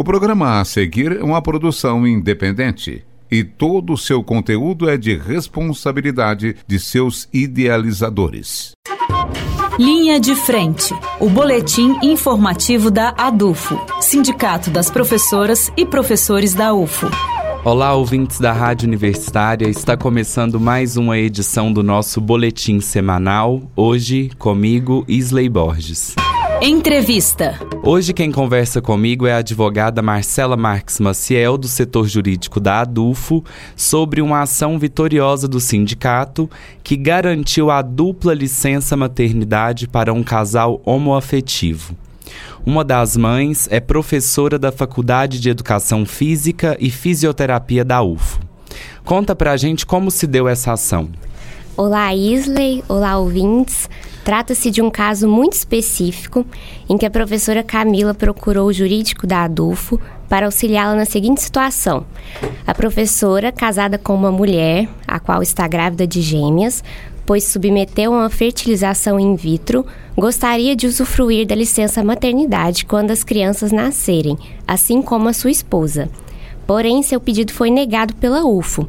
O programa a seguir é uma produção independente e todo o seu conteúdo é de responsabilidade de seus idealizadores. Linha de Frente, o boletim informativo da ADUFO, Sindicato das Professoras e Professores da UFO. Olá, ouvintes da Rádio Universitária. Está começando mais uma edição do nosso boletim semanal. Hoje, comigo, Isley Borges. Entrevista. Hoje quem conversa comigo é a advogada Marcela Marques Maciel, do setor jurídico da ADUFO, sobre uma ação vitoriosa do sindicato que garantiu a dupla licença maternidade para um casal homoafetivo. Uma das mães é professora da Faculdade de Educação Física e Fisioterapia da UFO. Conta pra gente como se deu essa ação. Olá, Isley. Olá, ouvintes. Trata-se de um caso muito específico em que a professora Camila procurou o jurídico da Adulfo para auxiliá-la na seguinte situação: a professora, casada com uma mulher, a qual está grávida de gêmeas, pois submeteu a uma fertilização in vitro, gostaria de usufruir da licença maternidade quando as crianças nascerem, assim como a sua esposa. Porém, seu pedido foi negado pela UFO.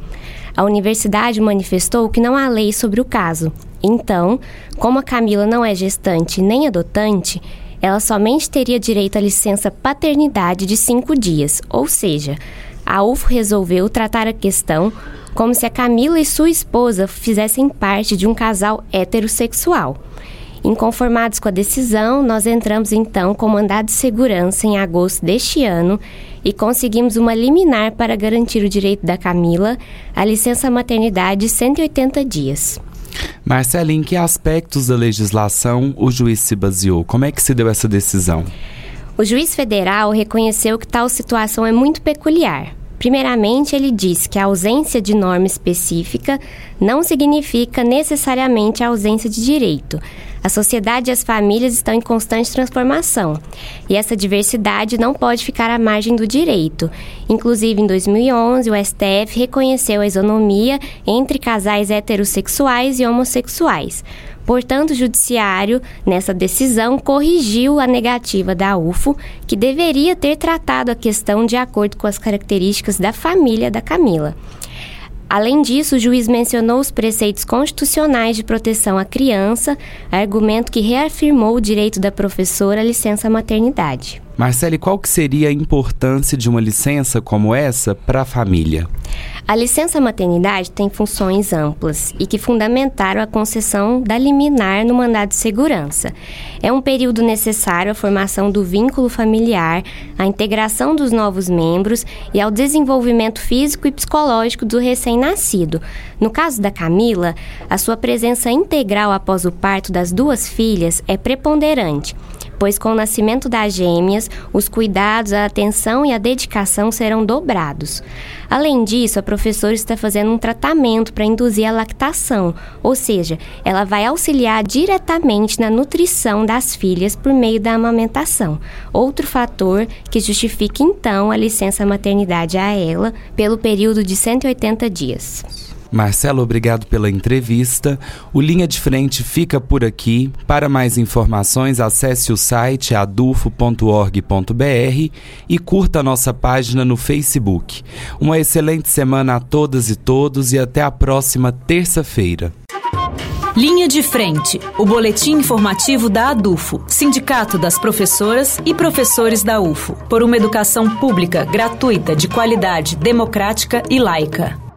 A universidade manifestou que não há lei sobre o caso. Então, como a Camila não é gestante nem adotante, ela somente teria direito à licença paternidade de cinco dias, ou seja, a UFO resolveu tratar a questão como se a Camila e sua esposa fizessem parte de um casal heterossexual. Inconformados com a decisão, nós entramos então com mandado de segurança em agosto deste ano e conseguimos uma liminar para garantir o direito da Camila à licença maternidade de 180 dias. Marcela, em que aspectos da legislação o juiz se baseou? Como é que se deu essa decisão? O juiz federal reconheceu que tal situação é muito peculiar. Primeiramente, ele diz que a ausência de norma específica não significa necessariamente a ausência de direito. A sociedade e as famílias estão em constante transformação e essa diversidade não pode ficar à margem do direito. Inclusive, em 2011, o STF reconheceu a isonomia entre casais heterossexuais e homossexuais. Portanto, o Judiciário, nessa decisão, corrigiu a negativa da UFO, que deveria ter tratado a questão de acordo com as características da família da Camila. Além disso, o juiz mencionou os preceitos constitucionais de proteção à criança, argumento que reafirmou o direito da professora à licença maternidade. Marcele, qual que seria a importância de uma licença como essa para a família? A licença maternidade tem funções amplas e que fundamentaram a concessão da liminar no mandado de segurança. É um período necessário à formação do vínculo familiar, à integração dos novos membros e ao desenvolvimento físico e psicológico do recém-nascido. No caso da Camila, a sua presença integral após o parto das duas filhas é preponderante pois com o nascimento das gêmeas, os cuidados, a atenção e a dedicação serão dobrados. Além disso, a professora está fazendo um tratamento para induzir a lactação, ou seja, ela vai auxiliar diretamente na nutrição das filhas por meio da amamentação. Outro fator que justifica então a licença maternidade a ela pelo período de 180 dias. Marcelo, obrigado pela entrevista. O Linha de Frente fica por aqui. Para mais informações, acesse o site adufo.org.br e curta nossa página no Facebook. Uma excelente semana a todas e todos e até a próxima terça-feira. Linha de Frente, o boletim informativo da ADUFO, Sindicato das Professoras e Professores da UFO, por uma educação pública, gratuita, de qualidade, democrática e laica.